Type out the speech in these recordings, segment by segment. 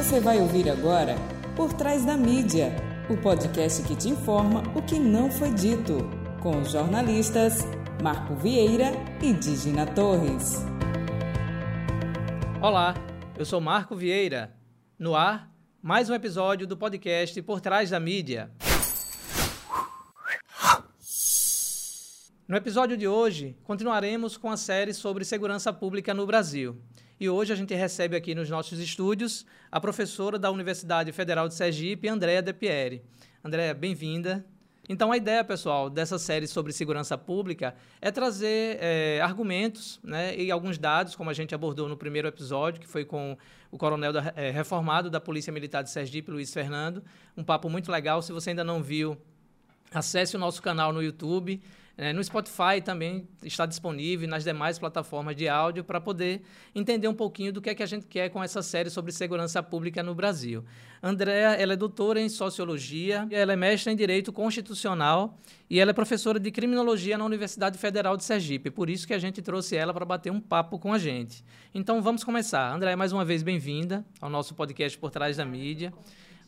Você vai ouvir agora Por Trás da Mídia, o podcast que te informa o que não foi dito, com os jornalistas Marco Vieira e Digina Torres. Olá, eu sou Marco Vieira. No ar, mais um episódio do podcast Por Trás da Mídia. No episódio de hoje, continuaremos com a série sobre segurança pública no Brasil. E hoje a gente recebe aqui nos nossos estúdios a professora da Universidade Federal de Sergipe, Andréa De Pieri. Andréa, bem-vinda. Então, a ideia, pessoal, dessa série sobre segurança pública é trazer é, argumentos né, e alguns dados, como a gente abordou no primeiro episódio, que foi com o coronel da, é, reformado da Polícia Militar de Sergipe, Luiz Fernando. Um papo muito legal. Se você ainda não viu, acesse o nosso canal no YouTube. É, no Spotify também está disponível, nas demais plataformas de áudio, para poder entender um pouquinho do que é que a gente quer com essa série sobre segurança pública no Brasil. Andréa, ela é doutora em Sociologia, ela é mestra em Direito Constitucional e ela é professora de Criminologia na Universidade Federal de Sergipe. Por isso que a gente trouxe ela para bater um papo com a gente. Então, vamos começar. Andréa, mais uma vez, bem-vinda ao nosso podcast Por Trás da Mídia.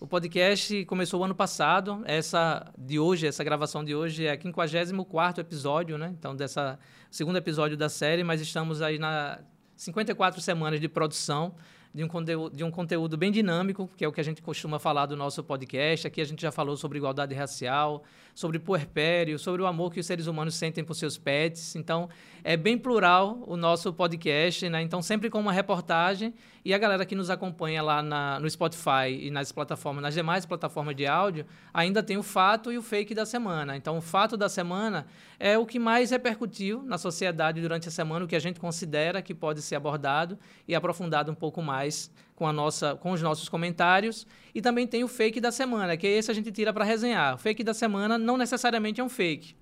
O podcast começou o ano passado. Essa de hoje, essa gravação de hoje é o 54 episódio, né? Então, dessa segundo episódio da série, mas estamos aí na 54 semanas de produção de um, conteúdo, de um conteúdo bem dinâmico, que é o que a gente costuma falar do nosso podcast. Aqui a gente já falou sobre igualdade racial, sobre puerpério, sobre o amor que os seres humanos sentem por seus pets. Então, é bem plural o nosso podcast, né? Então, sempre com uma reportagem. E a galera que nos acompanha lá na, no Spotify e nas plataformas, nas demais plataformas de áudio, ainda tem o fato e o fake da semana. Então, o fato da semana é o que mais repercutiu na sociedade durante a semana, o que a gente considera que pode ser abordado e aprofundado um pouco mais com, a nossa, com os nossos comentários. E também tem o fake da semana, que esse a gente tira para resenhar. O fake da semana não necessariamente é um fake.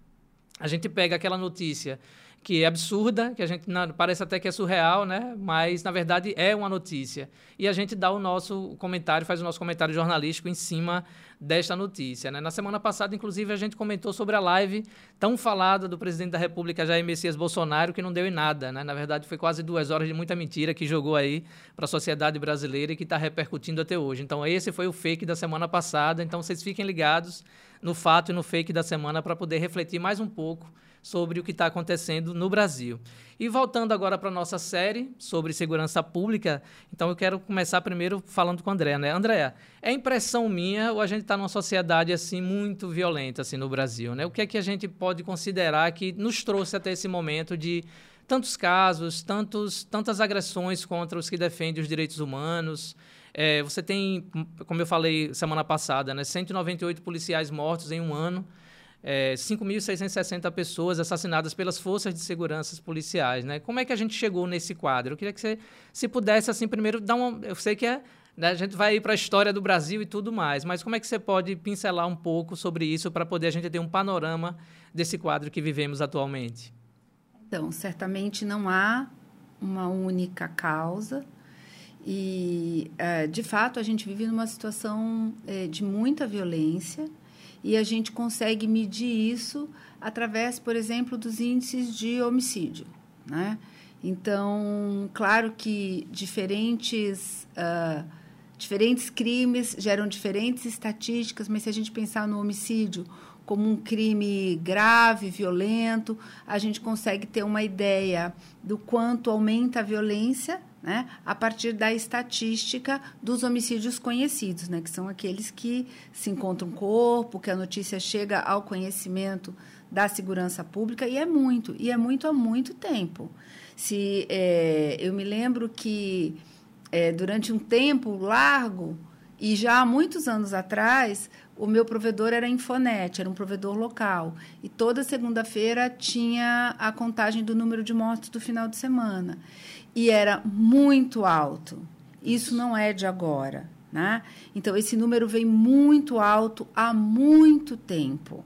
A gente pega aquela notícia que é absurda, que a gente não, parece até que é surreal, né? Mas na verdade é uma notícia. E a gente dá o nosso comentário, faz o nosso comentário jornalístico em cima desta notícia, né? Na semana passada, inclusive, a gente comentou sobre a live tão falada do presidente da República Jair Messias Bolsonaro que não deu em nada, né? Na verdade, foi quase duas horas de muita mentira que jogou aí para a sociedade brasileira e que está repercutindo até hoje. Então, esse foi o fake da semana passada. Então, vocês fiquem ligados no fato e no fake da semana para poder refletir mais um pouco sobre o que está acontecendo no Brasil. E voltando agora para a nossa série sobre segurança pública, então eu quero começar primeiro falando com a Andréa. Né? Andréa, é impressão minha ou a gente está numa sociedade assim muito violenta assim, no Brasil? Né? O que é que a gente pode considerar que nos trouxe até esse momento de tantos casos, tantos, tantas agressões contra os que defendem os direitos humanos? É, você tem, como eu falei semana passada, né, 198 policiais mortos em um ano é, 5.660 pessoas assassinadas pelas forças de segurança policiais. Né? Como é que a gente chegou nesse quadro? Eu queria que você, se pudesse, assim, primeiro dar uma. Eu sei que é, né, a gente vai para a história do Brasil e tudo mais, mas como é que você pode pincelar um pouco sobre isso para poder a gente ter um panorama desse quadro que vivemos atualmente? Então, certamente não há uma única causa. E, é, de fato, a gente vive numa situação é, de muita violência e a gente consegue medir isso através, por exemplo, dos índices de homicídio. Né? Então, claro que diferentes, uh, diferentes crimes geram diferentes estatísticas, mas se a gente pensar no homicídio como um crime grave, violento, a gente consegue ter uma ideia do quanto aumenta a violência né, a partir da estatística dos homicídios conhecidos, né, que são aqueles que se encontra um corpo, que a notícia chega ao conhecimento da segurança pública, e é muito, e é muito há muito tempo. Se é, Eu me lembro que é, durante um tempo largo, e já há muitos anos atrás, o meu provedor era Infonet, era um provedor local. E toda segunda-feira tinha a contagem do número de mortos do final de semana e era muito alto. Isso não é de agora, né? Então esse número vem muito alto há muito tempo.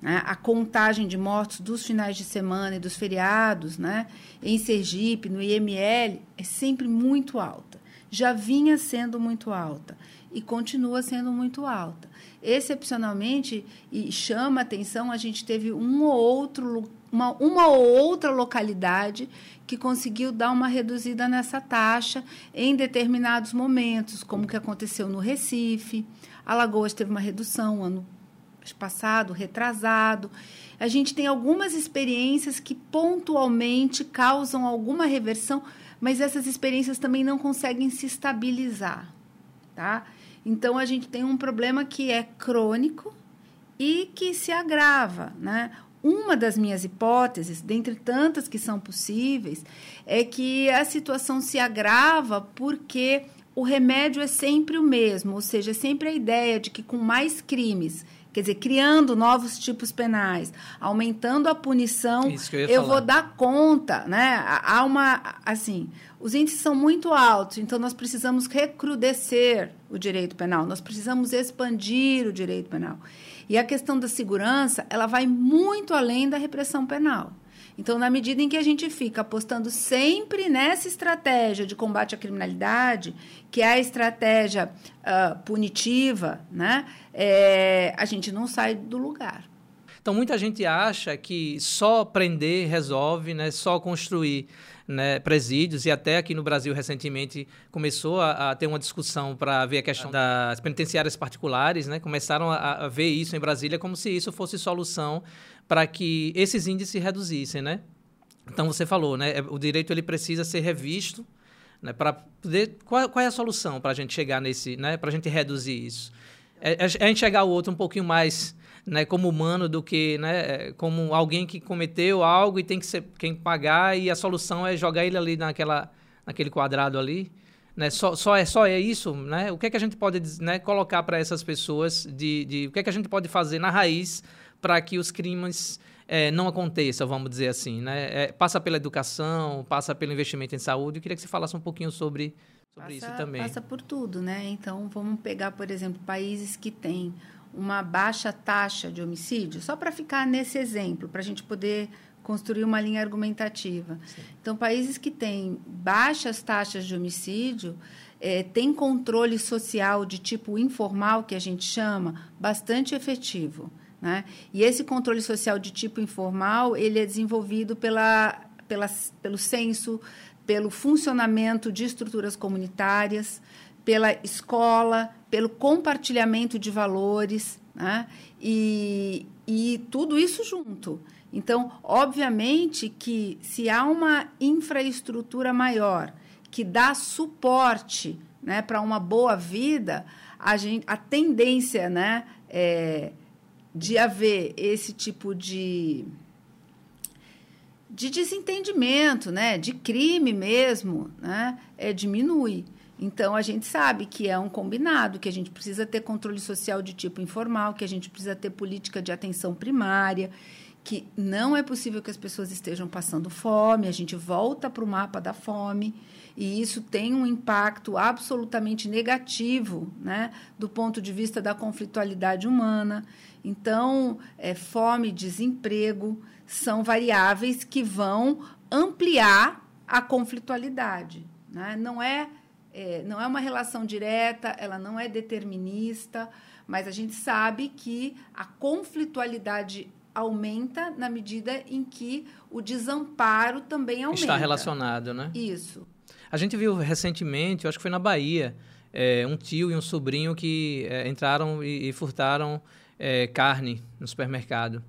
Né? A contagem de mortos dos finais de semana e dos feriados, né? Em Sergipe, no IML, é sempre muito alta. Já vinha sendo muito alta e continua sendo muito alta. Excepcionalmente, e chama atenção, a gente teve um ou outro uma, uma ou outra localidade que conseguiu dar uma reduzida nessa taxa em determinados momentos, como que aconteceu no Recife. Alagoas teve uma redução ano passado, retrasado. A gente tem algumas experiências que pontualmente causam alguma reversão, mas essas experiências também não conseguem se estabilizar, tá? Então a gente tem um problema que é crônico e que se agrava, né? Uma das minhas hipóteses, dentre tantas que são possíveis, é que a situação se agrava porque o remédio é sempre o mesmo, ou seja, é sempre a ideia de que com mais crimes, quer dizer, criando novos tipos penais, aumentando a punição, eu, eu vou dar conta, né? Há uma, assim, os índices são muito altos, então nós precisamos recrudescer o direito penal, nós precisamos expandir o direito penal. E a questão da segurança, ela vai muito além da repressão penal. Então, na medida em que a gente fica apostando sempre nessa estratégia de combate à criminalidade, que é a estratégia uh, punitiva, né, é, a gente não sai do lugar. Então, muita gente acha que só prender resolve, né, só construir né, presídios, e até aqui no Brasil recentemente começou a, a ter uma discussão para ver a questão das penitenciárias particulares, né, começaram a, a ver isso em Brasília como se isso fosse solução para que esses índices reduzissem, né? Então você falou, né? É, o direito ele precisa ser revisto, né? Para poder qual, qual, é a solução para a gente chegar nesse, né? Para a gente reduzir isso? É, é, é enxergar o outro um pouquinho mais né, como humano do que né, como alguém que cometeu algo e tem que ser quem pagar e a solução é jogar ele ali naquela, naquele quadrado ali. Né, só, só, é, só é isso? Né? O que, é que a gente pode né, colocar para essas pessoas? De, de, o que, é que a gente pode fazer na raiz para que os crimes é, não aconteçam, vamos dizer assim? Né? É, passa pela educação, passa pelo investimento em saúde. Eu queria que você falasse um pouquinho sobre, sobre passa, isso também. Passa por tudo, né? Então, vamos pegar, por exemplo, países que têm uma baixa taxa de homicídio, só para ficar nesse exemplo, para a gente poder construir uma linha argumentativa. Sim. Então, países que têm baixas taxas de homicídio é, têm controle social de tipo informal, que a gente chama, bastante efetivo. Né? E esse controle social de tipo informal ele é desenvolvido pela, pela, pelo censo, pelo funcionamento de estruturas comunitárias, pela escola, pelo compartilhamento de valores, né? e, e tudo isso junto. Então, obviamente que se há uma infraestrutura maior que dá suporte né, para uma boa vida, a, gente, a tendência né, é, de haver esse tipo de, de desentendimento, né, de crime mesmo, né, é, diminui. Então, a gente sabe que é um combinado, que a gente precisa ter controle social de tipo informal, que a gente precisa ter política de atenção primária, que não é possível que as pessoas estejam passando fome, a gente volta para o mapa da fome, e isso tem um impacto absolutamente negativo né, do ponto de vista da conflitualidade humana. Então, é, fome, desemprego são variáveis que vão ampliar a conflitualidade. Né? Não é é, não é uma relação direta, ela não é determinista, mas a gente sabe que a conflitualidade aumenta na medida em que o desamparo também aumenta. Está relacionado, né? Isso. A gente viu recentemente, acho que foi na Bahia, é, um tio e um sobrinho que é, entraram e, e furtaram é, carne no supermercado.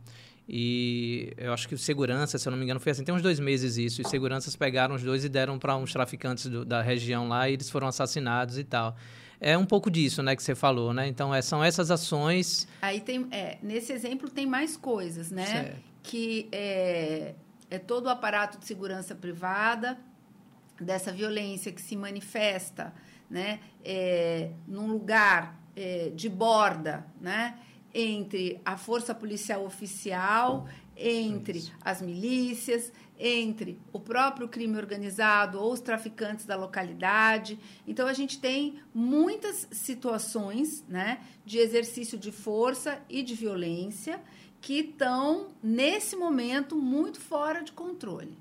E eu acho que segurança, se eu não me engano, foi assim, tem uns dois meses isso. E seguranças pegaram os dois e deram para uns traficantes do, da região lá e eles foram assassinados e tal. É um pouco disso, né, que você falou, né? Então, é, são essas ações. Aí tem, é, nesse exemplo tem mais coisas, né? Certo. Que é, é todo o aparato de segurança privada dessa violência que se manifesta, né? É, num lugar é, de borda, né? Entre a força policial oficial, entre as milícias, entre o próprio crime organizado ou os traficantes da localidade. Então a gente tem muitas situações, né, de exercício de força e de violência que estão nesse momento muito fora de controle.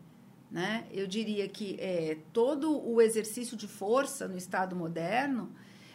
Né? Eu diria que é, todo o exercício de força no Estado moderno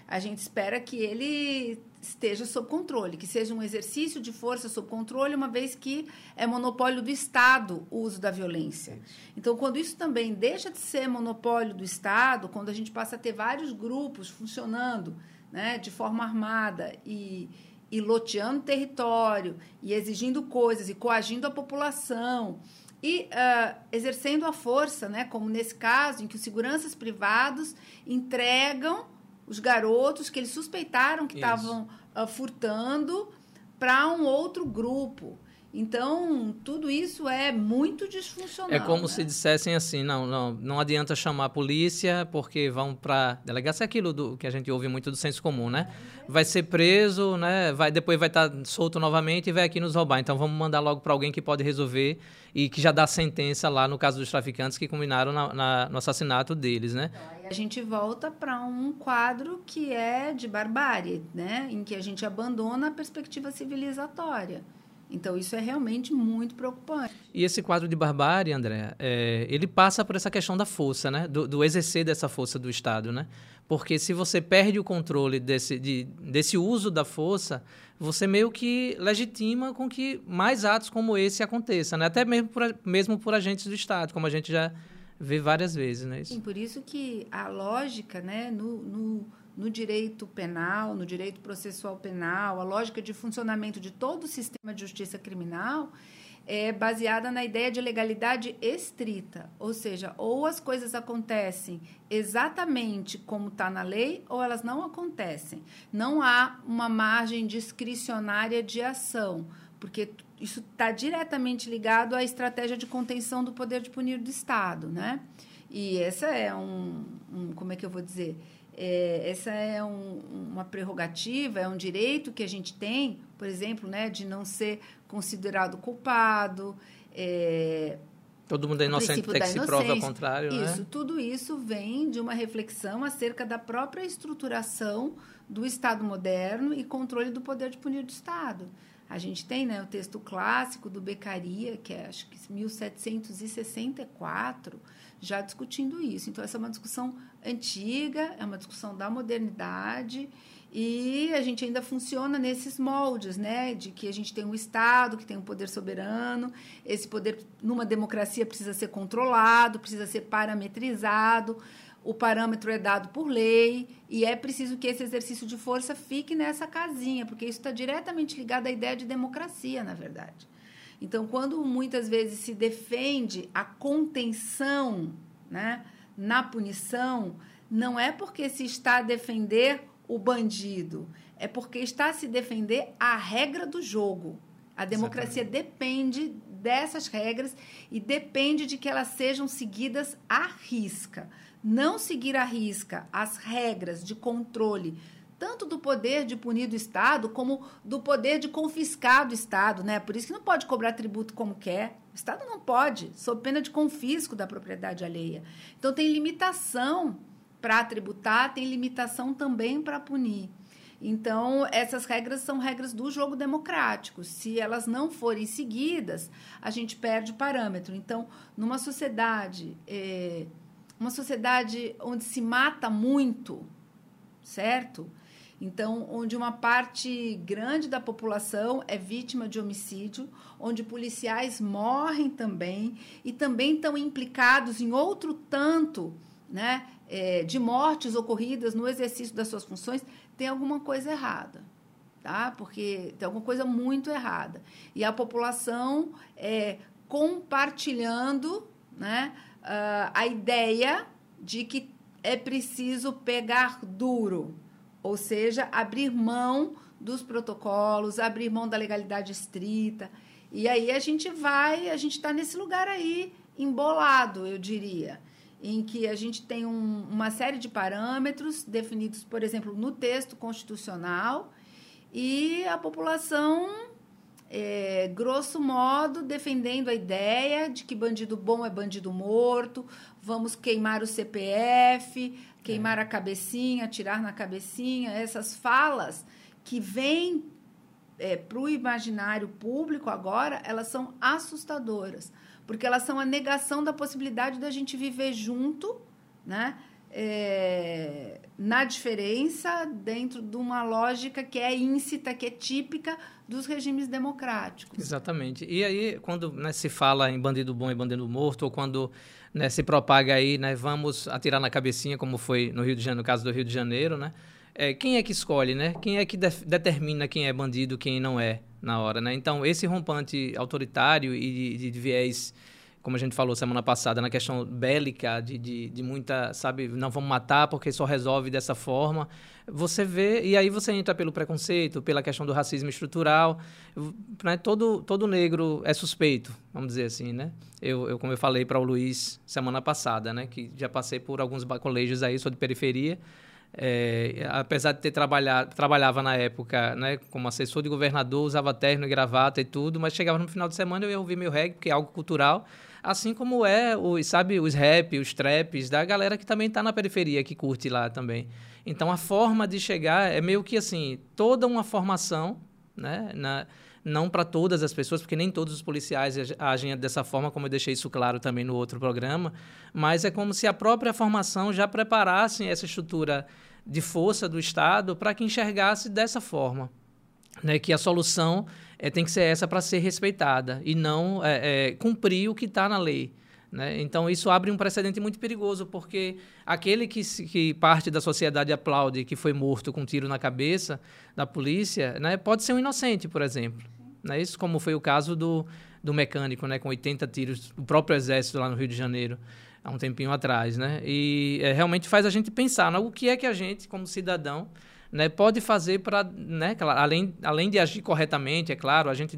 a gente espera que ele esteja sob controle, que seja um exercício de força sob controle, uma vez que é monopólio do Estado o uso da violência. Então, quando isso também deixa de ser monopólio do Estado, quando a gente passa a ter vários grupos funcionando né, de forma armada e, e loteando território, e exigindo coisas, e coagindo a população, e uh, exercendo a força, né, como nesse caso, em que os seguranças privados entregam os garotos que eles suspeitaram que estavam uh, furtando para um outro grupo. Então, tudo isso é muito disfuncional. É como né? se dissessem assim, não, não, não adianta chamar a polícia porque vão para delegacia é aquilo do que a gente ouve muito do senso comum, né? Vai ser preso, né? Vai depois vai estar tá solto novamente e vai aqui nos roubar. Então vamos mandar logo para alguém que pode resolver e que já dá sentença lá no caso dos traficantes que combinaram na, na, no assassinato deles, né? Então, a gente volta para um quadro que é de barbárie, né? Em que a gente abandona a perspectiva civilizatória. Então, isso é realmente muito preocupante. E esse quadro de barbárie, André, é, ele passa por essa questão da força, né? Do, do, exercer dessa força do Estado, né? Porque se você perde o controle desse, de, desse uso da força, você meio que legitima com que mais atos como esse aconteçam, né? Até mesmo por, mesmo por agentes do Estado, como a gente já vê várias vezes, né? Isso. Sim, por isso que a lógica, né, no, no no direito penal, no direito processual penal, a lógica de funcionamento de todo o sistema de justiça criminal é baseada na ideia de legalidade estrita, ou seja, ou as coisas acontecem exatamente como está na lei, ou elas não acontecem. Não há uma margem discricionária de ação, porque isso está diretamente ligado à estratégia de contenção do poder de punir do Estado, né? E essa é um, um como é que eu vou dizer? É, essa é um, uma prerrogativa, é um direito que a gente tem, por exemplo, né, de não ser considerado culpado. É, Todo mundo é inocente até que se prove ao contrário. Né? Isso, né? tudo isso vem de uma reflexão acerca da própria estruturação do Estado moderno e controle do poder de punir do Estado. A gente tem né, o texto clássico do Beccaria, que é acho que 1764, já discutindo isso. Então, essa é uma discussão antiga, é uma discussão da modernidade e a gente ainda funciona nesses moldes, né? De que a gente tem um Estado que tem um poder soberano, esse poder, numa democracia, precisa ser controlado, precisa ser parametrizado, o parâmetro é dado por lei e é preciso que esse exercício de força fique nessa casinha, porque isso está diretamente ligado à ideia de democracia, na verdade. Então, quando muitas vezes se defende a contenção né, na punição, não é porque se está a defender o bandido, é porque está a se defender a regra do jogo. A democracia Exatamente. depende dessas regras e depende de que elas sejam seguidas à risca. Não seguir à risca as regras de controle tanto do poder de punir do Estado como do poder de confiscar do Estado, né? Por isso que não pode cobrar tributo como quer. O Estado não pode, sob pena de confisco da propriedade alheia. Então tem limitação para tributar, tem limitação também para punir. Então, essas regras são regras do jogo democrático. Se elas não forem seguidas, a gente perde o parâmetro. Então, numa sociedade, é, uma sociedade onde se mata muito, certo? Então, onde uma parte grande da população é vítima de homicídio, onde policiais morrem também e também estão implicados em outro tanto né, é, de mortes ocorridas no exercício das suas funções, tem alguma coisa errada. Tá? Porque tem alguma coisa muito errada. E a população é, compartilhando né, uh, a ideia de que é preciso pegar duro ou seja, abrir mão dos protocolos, abrir mão da legalidade estrita. E aí a gente vai, a gente está nesse lugar aí embolado, eu diria, em que a gente tem um, uma série de parâmetros definidos, por exemplo, no texto constitucional, e a população, é, grosso modo, defendendo a ideia de que bandido bom é bandido morto, vamos queimar o CPF, queimar é. a cabecinha, tirar na cabecinha, essas falas que vêm é, para o imaginário público agora, elas são assustadoras, porque elas são a negação da possibilidade da gente viver junto, né? É, na diferença dentro de uma lógica que é íncita, que é típica dos regimes democráticos. Exatamente. E aí, quando né, se fala em bandido bom e bandido morto, ou quando né, se propaga aí, né, vamos atirar na cabecinha, como foi no Rio de Janeiro, no caso do Rio de Janeiro, né? É, quem é que escolhe, né? Quem é que de determina quem é bandido, quem não é na hora, né? Então, esse rompante autoritário e de, de viés como a gente falou semana passada, na questão bélica, de, de, de, muita, sabe, não vamos matar porque só resolve dessa forma. Você vê, e aí você entra pelo preconceito, pela questão do racismo estrutural. Né? Todo, todo negro é suspeito, vamos dizer assim, né? Eu, eu como eu falei para o Luiz semana passada, né? Que já passei por alguns colégios aí, sou de periferia. É, apesar de ter trabalhado, trabalhava na época né, como assessor de governador, usava terno e gravata e tudo, mas chegava no final de semana eu ia ouvir meu reggae, porque é algo cultural, Assim como é, os, sabe, os rap, os traps, da galera que também está na periferia, que curte lá também. Então, a forma de chegar é meio que assim, toda uma formação, né? Na, não para todas as pessoas, porque nem todos os policiais agem dessa forma, como eu deixei isso claro também no outro programa, mas é como se a própria formação já preparasse essa estrutura de força do Estado para que enxergasse dessa forma, né? que a solução é, tem que ser essa para ser respeitada e não é, é, cumprir o que está na lei. Né? Então, isso abre um precedente muito perigoso, porque aquele que, que parte da sociedade aplaude que foi morto com um tiro na cabeça da polícia né, pode ser um inocente, por exemplo. Né? Isso como foi o caso do, do mecânico, né, com 80 tiros, do próprio exército lá no Rio de Janeiro, há um tempinho atrás. Né? E é, realmente faz a gente pensar no que é que a gente, como cidadão, né, pode fazer para, né, além, além de agir corretamente, é claro, a gente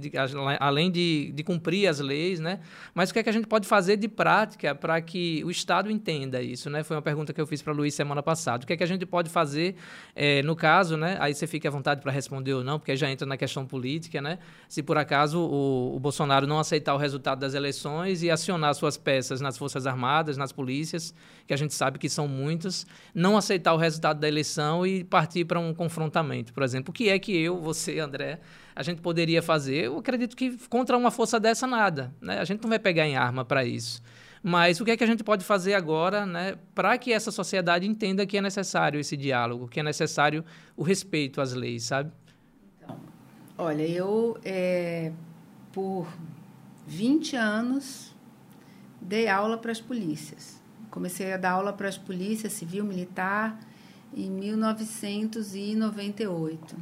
além de, de cumprir as leis, né, mas o que é que a gente pode fazer de prática para que o Estado entenda isso, né? Foi uma pergunta que eu fiz para Luiz semana passada. O que é que a gente pode fazer é, no caso, né? Aí você fica à vontade para responder ou não, porque já entra na questão política, né? Se por acaso o, o Bolsonaro não aceitar o resultado das eleições e acionar suas peças nas Forças Armadas, nas polícias, que a gente sabe que são muitas, não aceitar o resultado da eleição e partir para um um confrontamento, por exemplo. O que é que eu, você, André, a gente poderia fazer? Eu acredito que contra uma força dessa, nada. Né? A gente não vai pegar em arma para isso. Mas o que é que a gente pode fazer agora né, para que essa sociedade entenda que é necessário esse diálogo, que é necessário o respeito às leis, sabe? Então, olha, eu, é, por 20 anos, dei aula para as polícias. Comecei a dar aula para as polícias civil, militar, em 1998.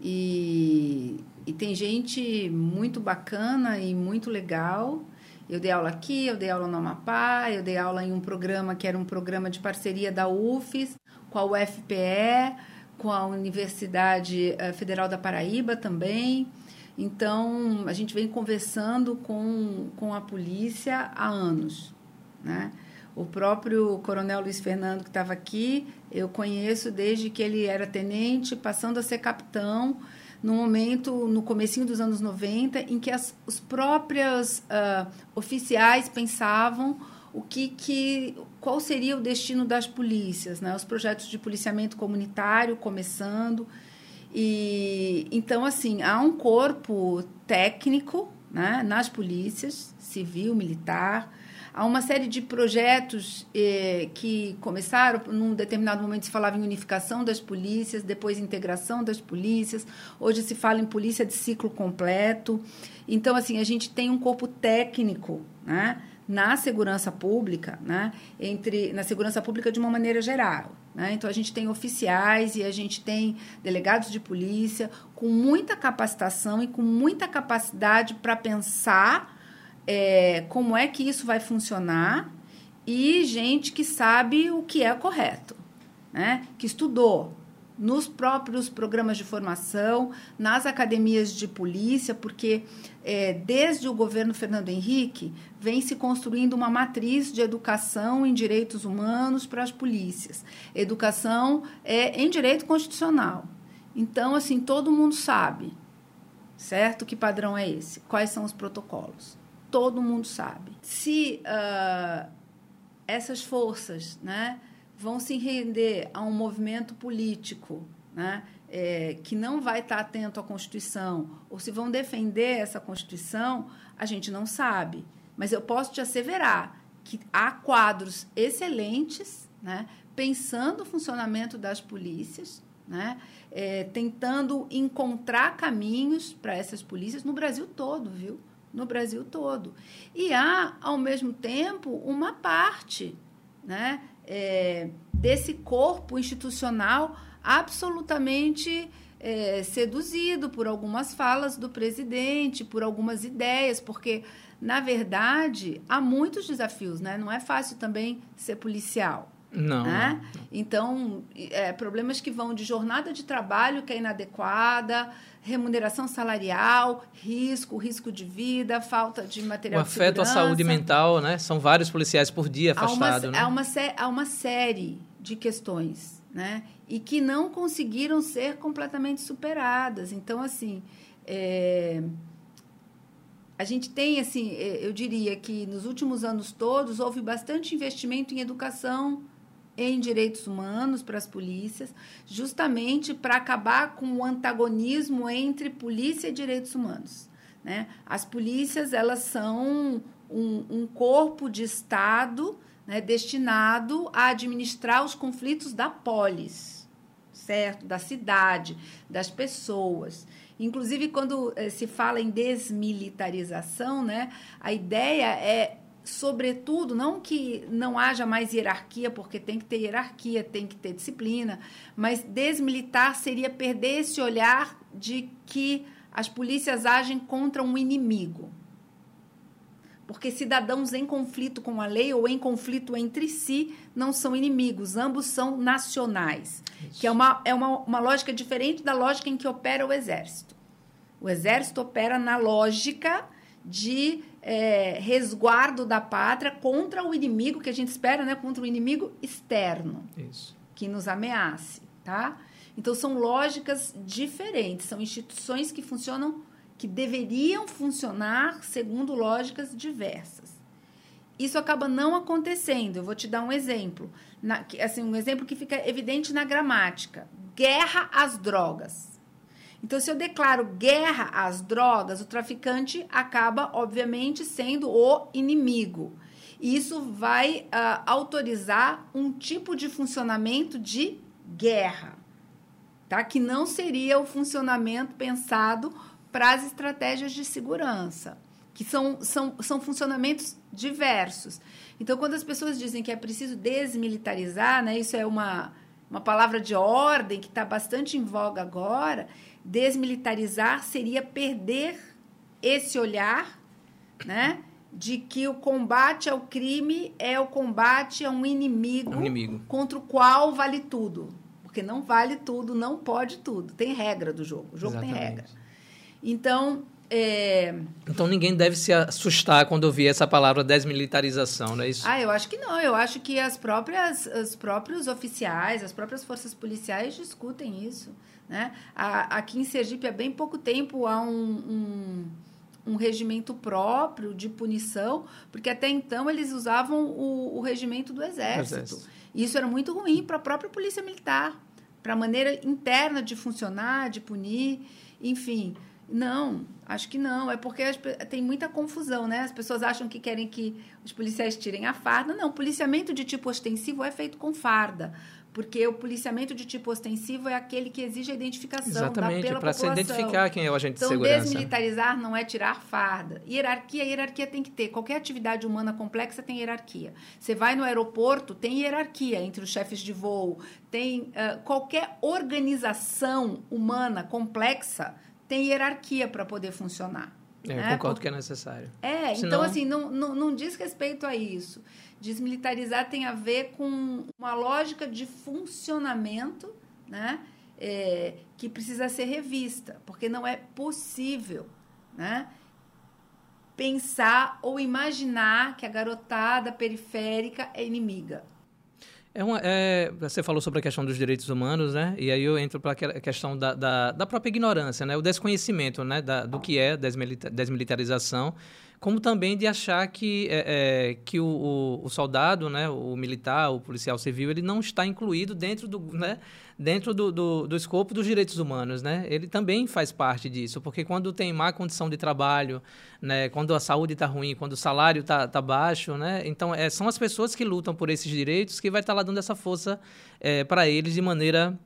E, e tem gente muito bacana e muito legal. Eu dei aula aqui, eu dei aula no Amapá, eu dei aula em um programa que era um programa de parceria da UFES com a UFPE, com a Universidade eh, Federal da Paraíba também. Então, a gente vem conversando com, com a polícia há anos, né? O próprio Coronel Luiz Fernando, que estava aqui, eu conheço desde que ele era tenente, passando a ser capitão, no momento, no comecinho dos anos 90, em que as, os próprios uh, oficiais pensavam o que, que qual seria o destino das polícias, né? Os projetos de policiamento comunitário começando e então assim há um corpo técnico, né? Nas polícias civil, militar Há uma série de projetos eh, que começaram, num determinado momento se falava em unificação das polícias, depois integração das polícias, hoje se fala em polícia de ciclo completo. Então, assim, a gente tem um corpo técnico, né? na segurança pública, né, entre na segurança pública de uma maneira geral. Né? Então a gente tem oficiais e a gente tem delegados de polícia com muita capacitação e com muita capacidade para pensar é, como é que isso vai funcionar e gente que sabe o que é correto, né? que estudou nos próprios programas de formação, nas academias de polícia, porque é, desde o governo Fernando Henrique vem se construindo uma matriz de educação em direitos humanos para as polícias. Educação é em direito constitucional. Então, assim, todo mundo sabe, certo? Que padrão é esse? Quais são os protocolos? Todo mundo sabe. Se uh, essas forças né, vão se render a um movimento político né, é, que não vai estar atento à Constituição, ou se vão defender essa Constituição, a gente não sabe. Mas eu posso te asseverar que há quadros excelentes, né, pensando o funcionamento das polícias, né? É, tentando encontrar caminhos para essas polícias no Brasil todo, viu? No Brasil todo. E há, ao mesmo tempo, uma parte né, é, desse corpo institucional absolutamente é, seduzido por algumas falas do presidente, por algumas ideias, porque, na verdade, há muitos desafios, né? Não é fácil também ser policial. Não. Né? Então, é, problemas que vão de jornada de trabalho que é inadequada, remuneração salarial, risco, risco de vida, falta de material o afeto à saúde mental, né? São vários policiais por dia afastados. Há uma, né? há uma, há uma série de questões, né? E que não conseguiram ser completamente superadas. Então, assim, é, a gente tem, assim, é, eu diria que nos últimos anos todos houve bastante investimento em educação em direitos humanos para as polícias, justamente para acabar com o antagonismo entre polícia e direitos humanos. Né? As polícias elas são um, um corpo de Estado né, destinado a administrar os conflitos da polis, certo? Da cidade, das pessoas. Inclusive, quando eh, se fala em desmilitarização, né, a ideia é sobretudo, não que não haja mais hierarquia, porque tem que ter hierarquia, tem que ter disciplina, mas desmilitar seria perder esse olhar de que as polícias agem contra um inimigo. Porque cidadãos em conflito com a lei ou em conflito entre si não são inimigos, ambos são nacionais. Isso. Que é, uma, é uma, uma lógica diferente da lógica em que opera o exército. O exército opera na lógica de é, resguardo da pátria contra o inimigo que a gente espera, né? Contra o inimigo externo Isso. que nos ameace, tá? Então são lógicas diferentes, são instituições que funcionam, que deveriam funcionar segundo lógicas diversas. Isso acaba não acontecendo. Eu vou te dar um exemplo, na, assim um exemplo que fica evidente na gramática: guerra às drogas. Então, se eu declaro guerra às drogas, o traficante acaba, obviamente, sendo o inimigo. Isso vai uh, autorizar um tipo de funcionamento de guerra, tá? Que não seria o funcionamento pensado para as estratégias de segurança, que são, são, são funcionamentos diversos. Então, quando as pessoas dizem que é preciso desmilitarizar, né, isso é uma, uma palavra de ordem que está bastante em voga agora, desmilitarizar seria perder esse olhar, né? De que o combate ao crime é o combate a um inimigo, um inimigo. contra o qual vale tudo. Porque não vale tudo, não pode tudo. Tem regra do jogo. O jogo Exatamente. tem regra. Então, é... Então ninguém deve se assustar quando ouvir essa palavra desmilitarização, não é isso? Ah, eu acho que não. Eu acho que as próprias, os próprios oficiais, as próprias forças policiais discutem isso. Né? aqui em Sergipe, há bem pouco tempo, há um, um, um, regimento próprio de punição, porque até então eles usavam o, o regimento do Exército. Exército. E isso era muito ruim para a própria Polícia Militar, para a maneira interna de funcionar, de punir, enfim. Não, acho que não. É porque tem muita confusão, né? As pessoas acham que querem que os policiais tirem a farda. Não, policiamento de tipo ostensivo é feito com farda. Porque o policiamento de tipo ostensivo é aquele que exige a identificação Exatamente, para se identificar quem é o agente então, de segurança. Então, desmilitarizar não é tirar farda. Hierarquia, hierarquia tem que ter. Qualquer atividade humana complexa tem hierarquia. Você vai no aeroporto, tem hierarquia entre os chefes de voo. Tem uh, qualquer organização humana complexa tem hierarquia para poder funcionar. É, né? concordo que é necessário. É, então, Senão... então assim, não, não, não diz respeito a isso. Desmilitarizar tem a ver com uma lógica de funcionamento, né? É, que precisa ser revista, porque não é possível, né? Pensar ou imaginar que a garotada periférica é inimiga. É uma, é, você falou sobre a questão dos direitos humanos, né? E aí eu entro para a questão da, da, da, própria ignorância, né? O desconhecimento, né? Da, do que é desmilitarização como também de achar que, é, é, que o, o, o, soldado, né, o militar, o policial civil, ele não está incluído dentro do, né, dentro do, do, do, escopo dos direitos humanos, né? Ele também faz parte disso, porque quando tem má condição de trabalho, né, quando a saúde está ruim, quando o salário está tá baixo, né? Então, é, são as pessoas que lutam por esses direitos que vai estar tá lá dando essa força é, para eles de maneira,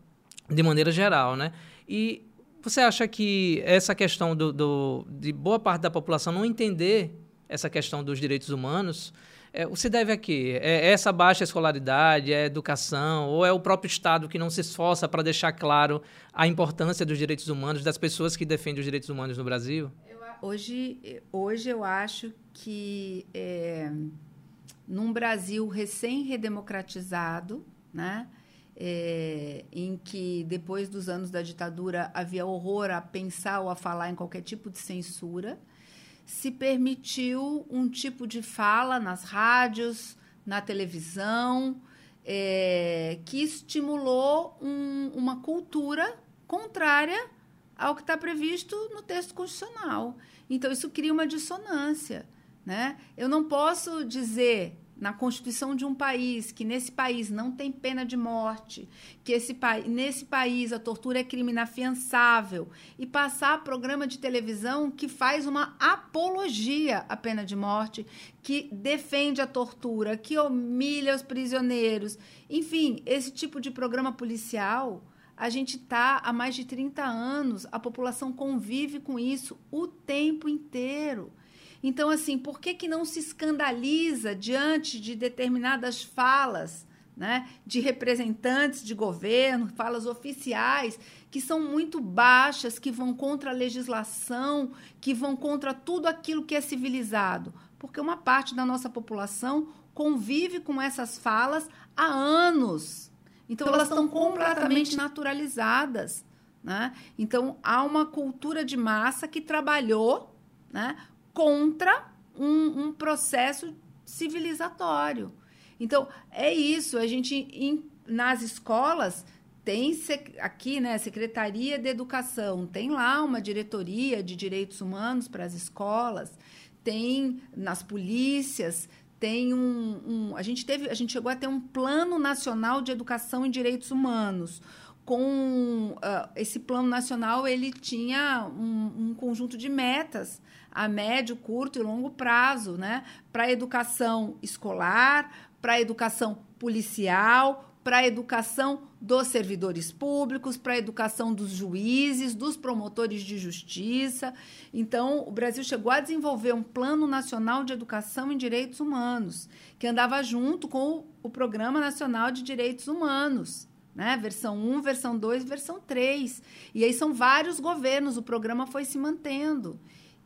de maneira geral, né? E você acha que essa questão do, do, de boa parte da população não entender essa questão dos direitos humanos é, se deve a quê? É essa baixa escolaridade, é a educação, ou é o próprio Estado que não se esforça para deixar claro a importância dos direitos humanos, das pessoas que defendem os direitos humanos no Brasil? Hoje, hoje eu acho que é, num Brasil recém-redemocratizado, né, é, em que depois dos anos da ditadura havia horror a pensar ou a falar em qualquer tipo de censura, se permitiu um tipo de fala nas rádios, na televisão, é, que estimulou um, uma cultura contrária ao que está previsto no texto constitucional. Então, isso cria uma dissonância. Né? Eu não posso dizer na Constituição de um país, que nesse país não tem pena de morte, que esse nesse país a tortura é crime inafiançável, e passar programa de televisão que faz uma apologia à pena de morte, que defende a tortura, que humilha os prisioneiros. Enfim, esse tipo de programa policial, a gente está há mais de 30 anos, a população convive com isso o tempo inteiro. Então, assim, por que, que não se escandaliza diante de determinadas falas né, de representantes de governo, falas oficiais, que são muito baixas, que vão contra a legislação, que vão contra tudo aquilo que é civilizado? Porque uma parte da nossa população convive com essas falas há anos. Então, elas estão completamente naturalizadas. Né? Então, há uma cultura de massa que trabalhou né, contra um, um processo civilizatório. Então, é isso. A gente, nas escolas, tem aqui, né, Secretaria de Educação, tem lá uma diretoria de direitos humanos para as escolas, tem nas polícias, tem um, um, a gente teve a gente chegou a ter um plano nacional de educação em direitos humanos com uh, esse plano nacional ele tinha um, um, conjunto de metas a médio, curto e longo prazo, né? Para a educação escolar, para a educação policial, para a educação dos servidores públicos, para a educação dos juízes, dos promotores de justiça. Então, o Brasil chegou a desenvolver um Plano Nacional de Educação em Direitos Humanos, que andava junto com o Programa Nacional de Direitos Humanos. Né? Versão 1, versão 2, versão 3. E aí são vários governos, o programa foi se mantendo.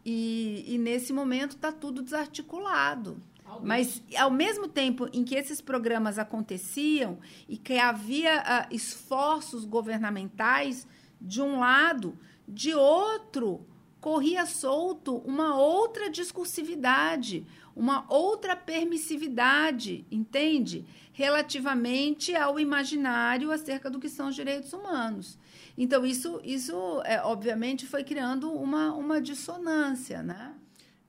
E, e nesse momento está tudo desarticulado. Mas, ao mesmo tempo em que esses programas aconteciam e que havia uh, esforços governamentais, de um lado, de outro, corria solto uma outra discursividade, uma outra permissividade, entende? Relativamente ao imaginário acerca do que são os direitos humanos. Então, isso, isso é, obviamente, foi criando uma, uma dissonância, né?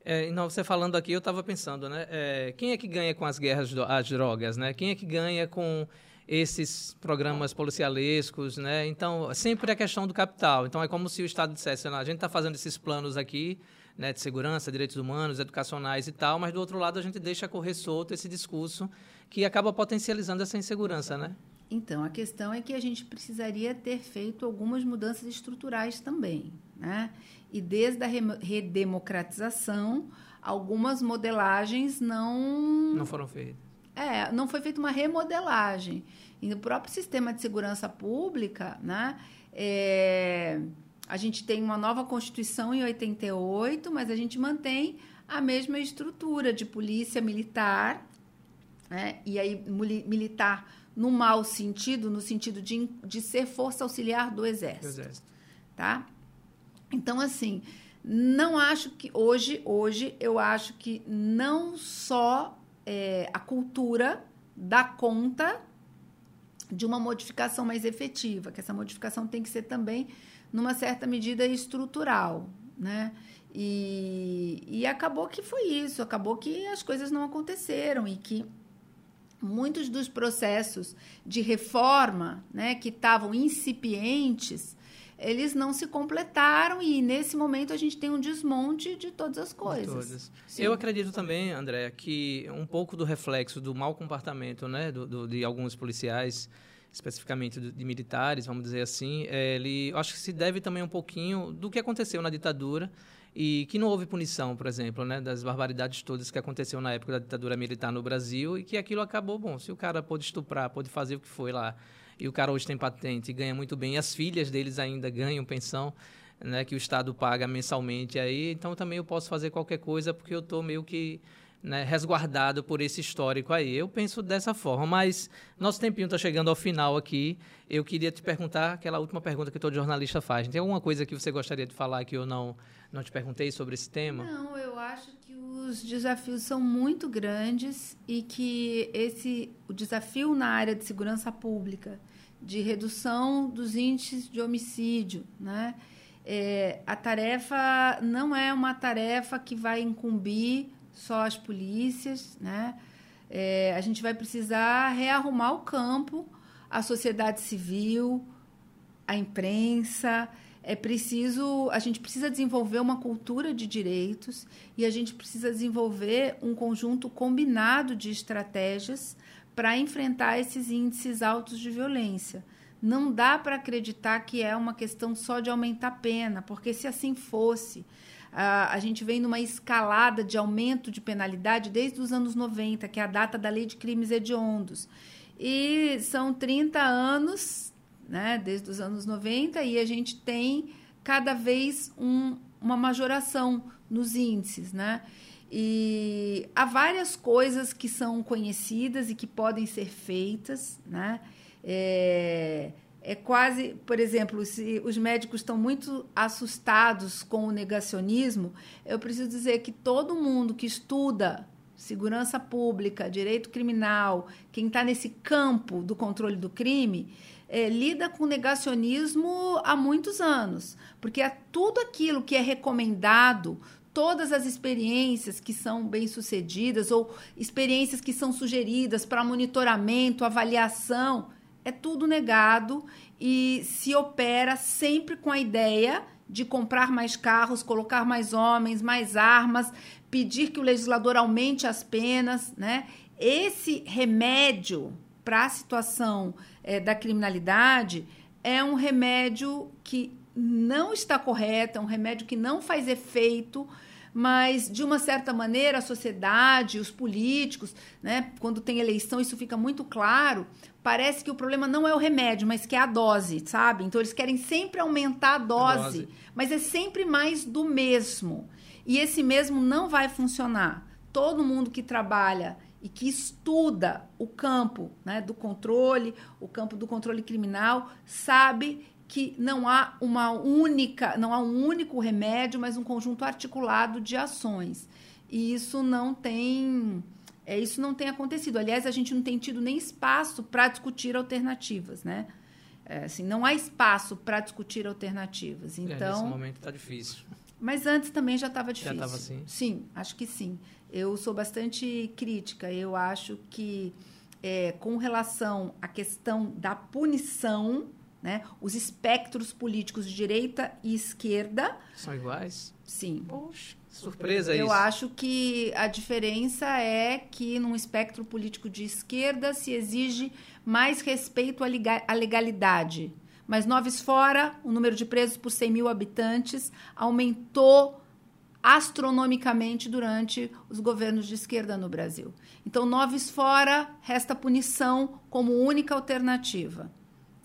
É, não, você falando aqui, eu estava pensando, né? É, quem é que ganha com as guerras às drogas, né? Quem é que ganha com esses programas policialescos, né? Então, sempre é questão do capital. Então, é como se o Estado dissesse, a gente está fazendo esses planos aqui, né, de segurança, direitos humanos, educacionais e tal, mas do outro lado a gente deixa correr solto esse discurso que acaba potencializando essa insegurança, né? Então, a questão é que a gente precisaria ter feito algumas mudanças estruturais também. Né? E desde a redemocratização, algumas modelagens não. Não foram feitas. É, não foi feita uma remodelagem. E no próprio sistema de segurança pública, né, é, a gente tem uma nova Constituição em 88, mas a gente mantém a mesma estrutura de polícia militar, né, e aí militar no mau sentido, no sentido de, de ser força auxiliar do exército, exército. Tá? Então, assim, não acho que hoje, hoje, eu acho que não só é, a cultura dá conta de uma modificação mais efetiva, que essa modificação tem que ser também, numa certa medida, estrutural, né? E, e acabou que foi isso, acabou que as coisas não aconteceram e que muitos dos processos de reforma né, que estavam incipientes, eles não se completaram e nesse momento a gente tem um desmonte de todas as coisas. Eu acredito também, André, que um pouco do reflexo do mau comportamento né, do, do de alguns policiais, especificamente de, de militares, vamos dizer assim, ele acho que se deve também um pouquinho do que aconteceu na ditadura e que não houve punição, por exemplo, né, das barbaridades todas que aconteceu na época da ditadura militar no Brasil e que aquilo acabou, bom, se o cara pôde estuprar, pôde fazer o que foi lá, e o cara hoje tem patente e ganha muito bem, e as filhas deles ainda ganham pensão, né, que o Estado paga mensalmente aí, então também eu posso fazer qualquer coisa porque eu estou meio que né, resguardado por esse histórico aí. Eu penso dessa forma, mas nosso tempinho está chegando ao final aqui. Eu queria te perguntar aquela última pergunta que todo jornalista faz. Tem alguma coisa que você gostaria de falar que eu não, não te perguntei sobre esse tema? Não, eu acho que os desafios são muito grandes e que esse o desafio na área de segurança pública, de redução dos índices de homicídio, né? É, a tarefa não é uma tarefa que vai incumbir só as polícias, né? É, a gente vai precisar rearrumar o campo, a sociedade civil, a imprensa. É preciso, a gente precisa desenvolver uma cultura de direitos e a gente precisa desenvolver um conjunto combinado de estratégias para enfrentar esses índices altos de violência. Não dá para acreditar que é uma questão só de aumentar a pena, porque se assim fosse, a, gente vem numa escalada de aumento de penalidade desde os anos 90, que é a data da lei de crimes hediondos. E são 30 anos, né, desde os anos 90, e a gente tem cada vez um, uma majoração nos índices, né? E há várias coisas que são conhecidas e que podem ser feitas, né? É, é quase, por exemplo, se os médicos estão muito assustados com o negacionismo, eu preciso dizer que todo mundo que estuda segurança pública, direito criminal, quem está nesse campo do controle do crime, é, lida com negacionismo há muitos anos, porque é tudo aquilo que é recomendado, todas as experiências que são bem-sucedidas ou experiências que são sugeridas para monitoramento, avaliação, é tudo negado e se opera sempre com a ideia de comprar mais carros, colocar mais homens, mais armas, pedir que o legislador aumente as penas, né? Esse remédio para a situação é, da criminalidade é um remédio que não está correto, é um remédio que não faz efeito mas de uma certa maneira a sociedade, os políticos, né, quando tem eleição, isso fica muito claro. Parece que o problema não é o remédio, mas que é a dose, sabe? Então eles querem sempre aumentar a dose, a dose. mas é sempre mais do mesmo. E esse mesmo não vai funcionar. Todo mundo que trabalha e que estuda o campo né, do controle, o campo do controle criminal, sabe que não há uma única, não há um único remédio, mas um conjunto articulado de ações. E isso não tem, é, isso não tem acontecido. Aliás, a gente não tem tido nem espaço para discutir alternativas, né? É, assim, não há espaço para discutir alternativas. Então, é, nesse então momento está difícil. Mas antes também já estava difícil. Já estava assim? Sim, acho que sim. Eu sou bastante crítica. Eu acho que, é, com relação à questão da punição, né? Os espectros políticos de direita e esquerda são iguais? Sim. Poxa, surpresa Eu isso. acho que a diferença é que num espectro político de esquerda se exige mais respeito à legalidade. Mas Noves fora, o número de presos por 100 mil habitantes aumentou astronomicamente durante os governos de esquerda no Brasil. Então, Noves fora, resta punição como única alternativa.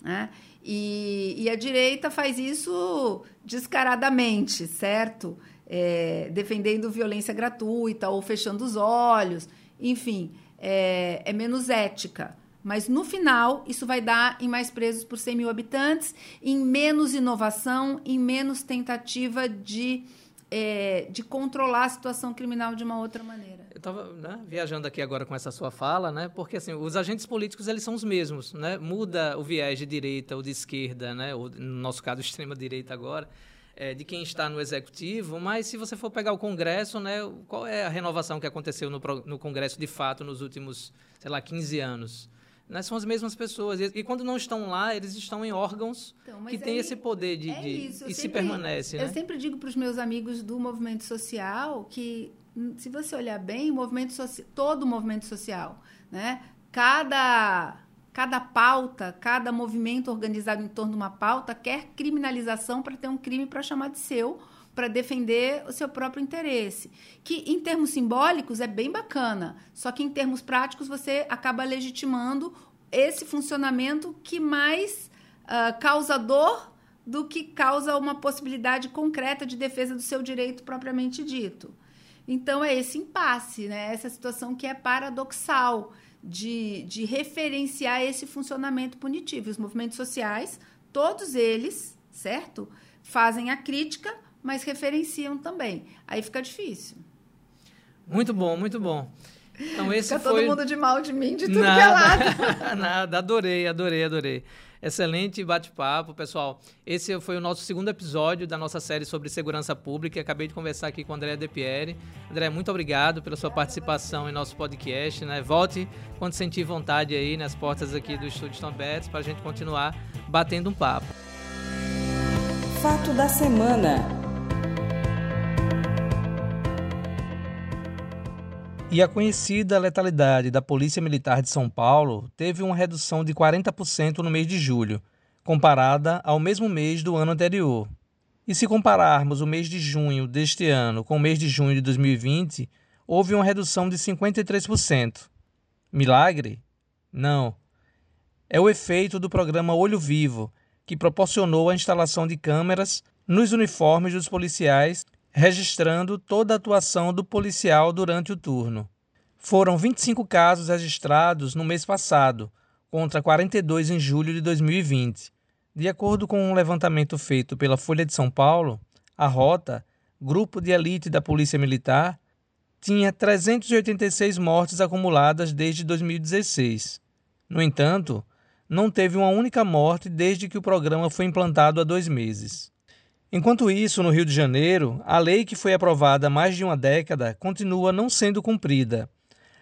Né? E, e a direita faz isso descaradamente, certo? É, defendendo violência gratuita ou fechando os olhos, enfim, é, é, menos ética. Mas no final, isso vai dar em mais presos por 100 mil habitantes, em menos inovação, em menos tentativa de é, de controlar a situação criminal de uma outra maneira. Eu estava né, viajando aqui agora com essa sua fala, né? Porque assim, os agentes políticos eles são os mesmos, né? Muda o viés de direita ou de esquerda, né? Ou, no nosso caso extrema direita agora. é, de quem está no executivo, mas se você for pegar o Congresso, né, qual é a renovação que aconteceu no, no Congresso de fato nos últimos, sei lá, 15 anos? Né, são as mesmas pessoas. E, e, quando não estão lá, eles estão em órgãos então, que têm esse poder de. É de e sempre, se permanece. Eu né? sempre digo para os meus amigos do movimento social que, se você olhar bem, o movimento todo o movimento social, né? Cada cada pauta, cada movimento organizado em torno de uma pauta quer criminalização para ter um crime para chamar de seu, para defender o seu próprio interesse. Que em termos simbólicos é bem bacana, só que em termos práticos você acaba legitimando esse funcionamento que mais uh, causador do que causa uma possibilidade concreta de defesa do seu direito propriamente dito. Então é esse impasse, né? essa situação que é paradoxal de, de referenciar esse funcionamento punitivo. Os movimentos sociais, todos eles, certo? Fazem a crítica, mas referenciam também. Aí fica difícil. Muito bom, muito bom. Então esse Fica foi... todo mundo de mal de mim, de tudo nada, que é lado. nada, adorei, adorei, adorei. Excelente bate-papo, pessoal. Esse foi o nosso segundo episódio da nossa série sobre segurança pública. Acabei de conversar aqui com o André Depieri. André, muito obrigado pela sua participação em nosso podcast. Né? Volte quando sentir vontade aí nas portas aqui do Estúdio estão abertas para a gente continuar batendo um papo. Fato da semana. E a conhecida letalidade da Polícia Militar de São Paulo teve uma redução de 40% no mês de julho, comparada ao mesmo mês do ano anterior. E se compararmos o mês de junho deste ano com o mês de junho de 2020, houve uma redução de 53%. Milagre? Não. É o efeito do programa Olho Vivo, que proporcionou a instalação de câmeras nos uniformes dos policiais registrando toda a atuação do policial durante o turno. Foram 25 casos registrados no mês passado, contra 42 em julho de 2020. De acordo com um levantamento feito pela Folha de São Paulo, a Rota, grupo de elite da Polícia Militar, tinha 386 mortes acumuladas desde 2016. No entanto, não teve uma única morte desde que o programa foi implantado há dois meses. Enquanto isso, no Rio de Janeiro, a lei que foi aprovada há mais de uma década continua não sendo cumprida.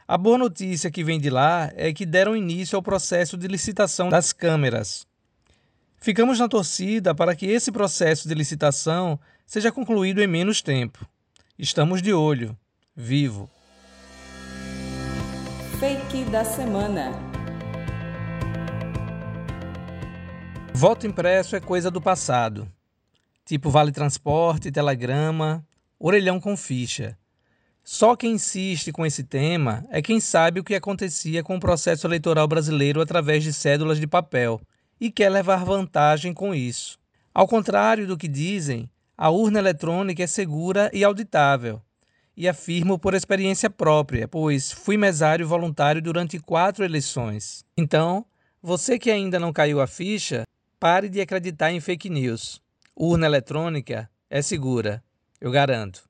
A boa notícia que vem de lá é que deram início ao processo de licitação das câmeras. Ficamos na torcida para que esse processo de licitação seja concluído em menos tempo. Estamos de olho. Vivo. Fake da semana. Voto impresso é coisa do passado tipo Vale Transporte, Telegrama, orelhão com ficha. Só quem insiste com esse tema é quem sabe o que acontecia com o processo eleitoral brasileiro através de cédulas de papel e quer levar vantagem com isso. Ao contrário do que dizem, a urna eletrônica é segura e auditável. E afirmo por experiência própria, pois fui mesário voluntário durante quatro eleições. Então, você que ainda não caiu a ficha, pare de acreditar em fake news urna eletrônica é segura, eu garanto.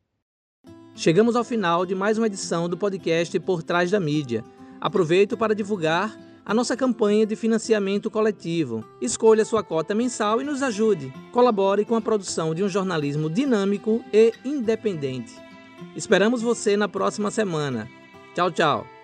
Chegamos ao final de mais uma edição do podcast Por Trás da Mídia. Aproveito para divulgar a nossa campanha de financiamento coletivo. Escolha sua cota mensal e nos ajude. Colabore com a produção de um jornalismo dinâmico e independente. Esperamos você na próxima semana. Tchau, tchau.